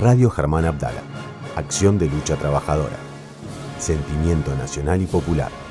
Radio Germán Abdala. Acción de lucha trabajadora. Sentimiento nacional y popular.